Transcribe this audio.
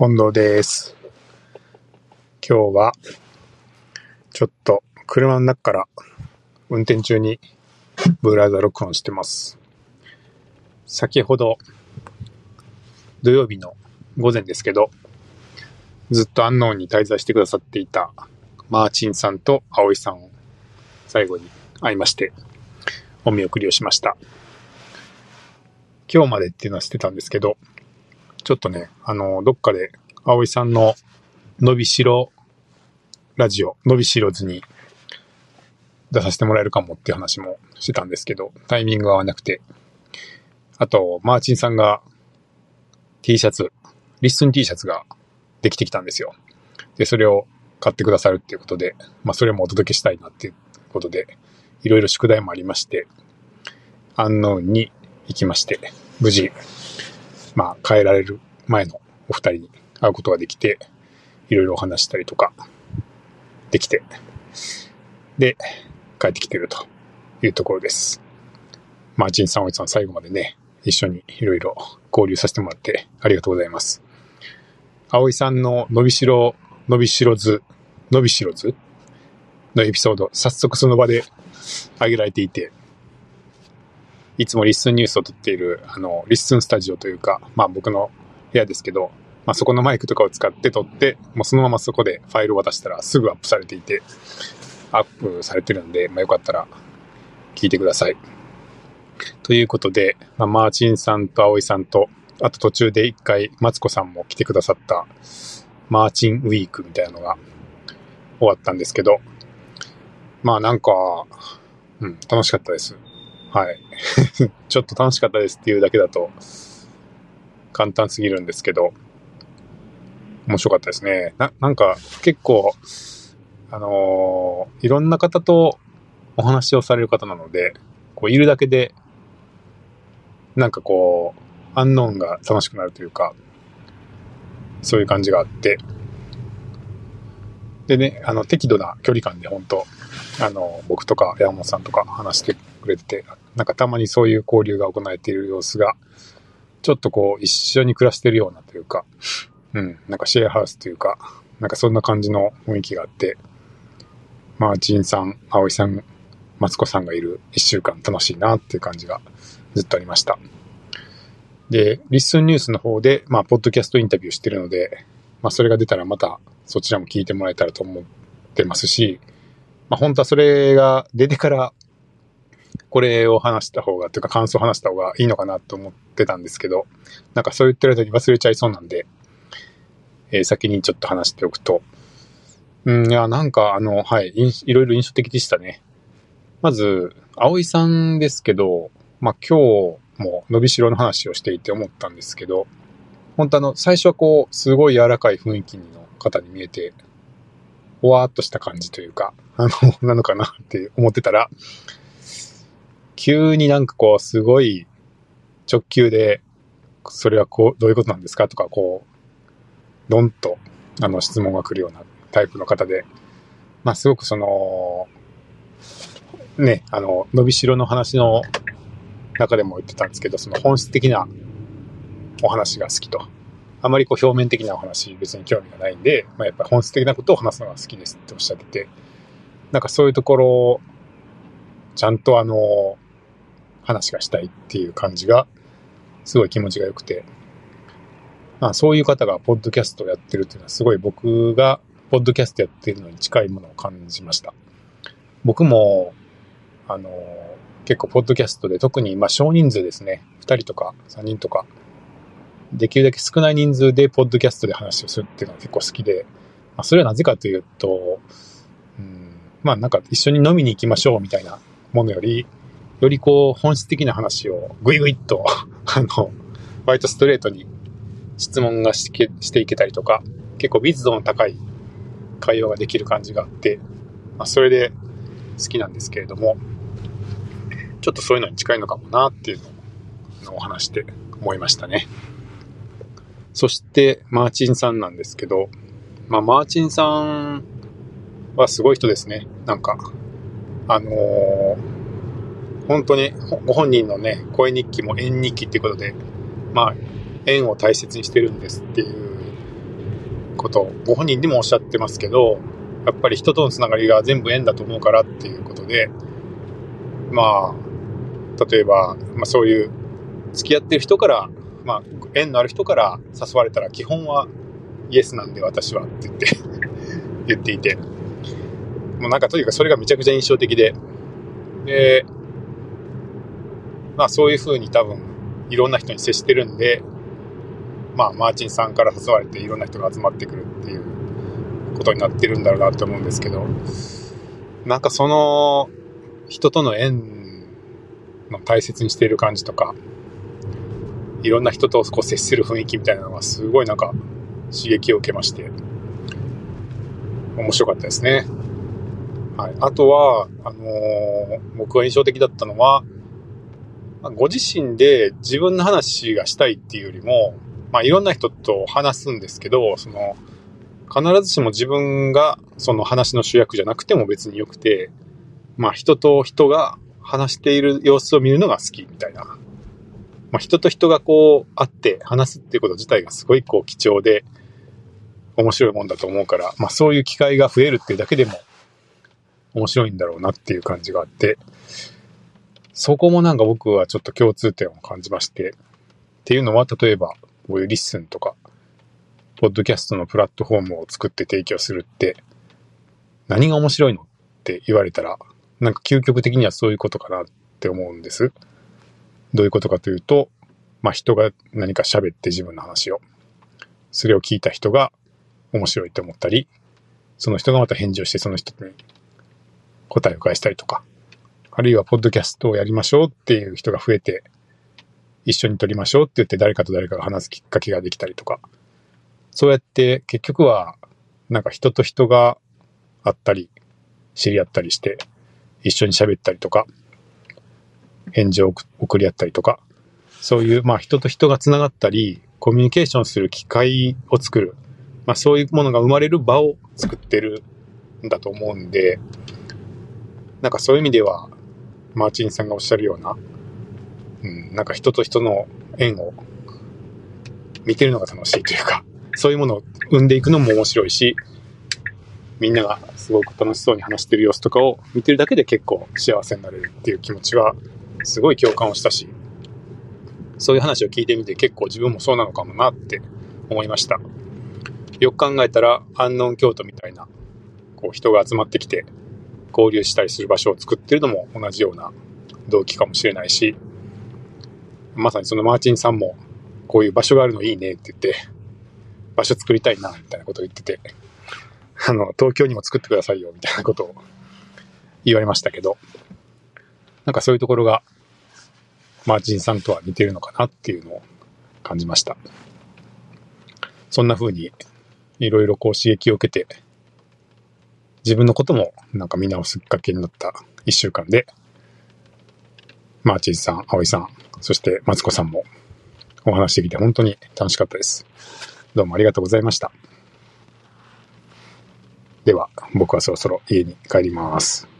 近藤です。今日は、ちょっと車の中から運転中にブラウザ録音してます。先ほど、土曜日の午前ですけど、ずっと安納に滞在してくださっていたマーチンさんと葵さんを最後に会いまして、お見送りをしました。今日までっていうのはしてたんですけど、ちょっとね、あの、どっかで、葵さんの伸びしろラジオ、伸びしろずに出させてもらえるかもって話もしてたんですけど、タイミングが合わなくて。あと、マーチンさんが T シャツ、リッスン T シャツができてきたんですよ。で、それを買ってくださるっていうことで、まあ、それもお届けしたいなっていうことで、いろいろ宿題もありまして、安納に行きまして、無事、まあ、帰られる前のお二人に会うことができて、いろいろお話したりとか、できて、で、帰ってきてるというところです。マーチンさん、おいさん、最後までね、一緒にいろいろ交流させてもらってありがとうございます。葵さんの伸びしろ、伸びしろず、伸びしろずのエピソード、早速その場で上げられていて、いつもリッスンニュースを録っている、あの、リッスンスタジオというか、まあ僕の部屋ですけど、まあそこのマイクとかを使って録って、もうそのままそこでファイルを渡したらすぐアップされていて、アップされてるんで、まあよかったら聞いてください。ということで、まあ、マーチンさんと葵さんと、あと途中で一回、マツコさんも来てくださった、マーチンウィークみたいなのが終わったんですけど、まあなんか、うん、楽しかったです。はい。ちょっと楽しかったですっていうだけだと、簡単すぎるんですけど、面白かったですね。な、なんか、結構、あのーいろんな方とお話をされる方なので、こう、いるだけで、なんかこう、アンノーンが楽しくなるというか、そういう感じがあって、でね、あの、適度な距離感で本当あの、僕とか山本さんとか話してくれて、なんかたまにそういう交流が行われている様子が、ちょっとこう、一緒に暮らしてるようなというか、うん、なんかシェアハウスというか、なんかそんな感じの雰囲気があって、マーチンさん、葵さん、マツコさんがいる一週間楽しいなっていう感じがずっとありました。で、リッスンニュースの方で、まあ、ポッドキャストインタビューしてるので、まあ、それが出たらまたそちらも聞いてもらえたらと思ってますし、まあ、本当はそれが出てから、これを話した方が、というか感想を話した方がいいのかなと思ってたんですけど、なんかそう言ってる間に忘れちゃいそうなんで、えー先にちょっと話しておくと、うん、いや、なんかあの、はい、いろいろ印象的でしたね。まず、葵さんですけど、まあ今日も伸びしろの話をしていて思ったんですけど、本当あの、最初はこう、すごい柔らかい雰囲気の方に見えて、ほわーっとした感じというか、あの、なのかなって思ってたら、急になんかこう、すごい直球で、それはこう、どういうことなんですかとか、こう、ドンと、あの、質問が来るようなタイプの方で、まあ、すごくその、ね、あの、伸びしろの話の中でも言ってたんですけど、その本質的なお話が好きと。あまりこう表面的なお話別に興味がないんで、まあ、やっぱり本質的なことを話すのが好きですっておっしゃってて、なんかそういうところを、ちゃんとあの、話がしたいっていう感じが、すごい気持ちが良くて、まあそういう方がポッドキャストをやってるっていうのはすごい僕がポッドキャストやってるのに近いものを感じました。僕も、あの、結構ポッドキャストで特にまあ少人数ですね、2人とか3人とか、できるだけ少ない人数でポッドキャストで話をするっていうのが結構好きで、まあそれはなぜかというと、うん、まあなんか一緒に飲みに行きましょうみたいなものより、よりこう本質的な話をぐいぐいっと、あの、割とストレートに質問がしけしていけたりとか、結構密度の高い会話ができる感じがあって、まあ、それで好きなんですけれども、ちょっとそういうのに近いのかもなっていうのをお話して思いましたね。そして、マーチンさんなんですけど、まあ、マーチンさんはすごい人ですね。なんか、あのー本当にご本人のね、声日記も縁日記っていうことで、まあ、縁を大切にしてるんですっていうことをご本人でもおっしゃってますけど、やっぱり人とのつながりが全部縁だと思うからっていうことで、まあ、例えば、まあそういう付き合ってる人から、まあ縁のある人から誘われたら基本はイエスなんで私はって言って 言っていて、もうなんかとにかくそれがめちゃくちゃ印象的で、で、まあそういう風に多分いろんな人に接してるんで、まあマーチンさんから誘われていろんな人が集まってくるっていうことになってるんだろうなと思うんですけど、なんかその人との縁の大切にしている感じとか、いろんな人とこう接する雰囲気みたいなのがすごいなんか刺激を受けまして、面白かったですね。はい。あとは、あのー、僕が印象的だったのは、まご自身で自分の話がしたいっていうよりも、まあ、いろんな人と話すんですけど、その、必ずしも自分がその話の主役じゃなくても別によくて、まあ、人と人が話している様子を見るのが好きみたいな。まあ、人と人がこう会って話すっていうこと自体がすごいこう貴重で面白いもんだと思うから、まあ、そういう機会が増えるっていうだけでも面白いんだろうなっていう感じがあって、そこもなんか僕はちょっと共通点を感じまして、っていうのは例えばこういうリッスンとか、ポッドキャストのプラットフォームを作って提供するって、何が面白いのって言われたら、なんか究極的にはそういうことかなって思うんです。どういうことかというと、まあ人が何か喋って自分の話を、それを聞いた人が面白いと思ったり、その人がまた返事をしてその人に答えを返したりとか、あるいはポッドキャストをやりましょうっていう人が増えて、一緒に撮りましょうって言って誰かと誰かが話すきっかけができたりとか、そうやって結局はなんか人と人が会ったり、知り合ったりして、一緒に喋ったりとか、返事を送り合ったりとか、そういう、まあ人と人が繋がったり、コミュニケーションする機会を作る、まあそういうものが生まれる場を作ってるんだと思うんで、なんかそういう意味では、マーチンさんがおっしゃるような、うん、なんか人と人の縁を見てるのが楽しいというか、そういうものを生んでいくのも面白いし、みんながすごく楽しそうに話してる様子とかを見てるだけで結構幸せになれるっていう気持ちはすごい共感をしたし、そういう話を聞いてみて結構自分もそうなのかもなって思いました。よく考えたら、安納京都みたいな、こう人が集まってきて交流したりする場所を作ってるのも同じような動機かもしれないし、まさにそのマーチンさんもこういう場所があるのいいねって言って、場所作りたいな、みたいなことを言ってて、あの、東京にも作ってくださいよ、みたいなことを言われましたけど、なんかそういうところが、マーチンさんとは似てるのかなっていうのを感じました。そんな風に、いろいろこう刺激を受けて、自分のこともなんか見直すきっかけになった一週間で、マーチンさん、葵さん、そしてマツコさんもお話してきて本当に楽しかったです。どうもありがとうございました。では、僕はそろそろ家に帰ります。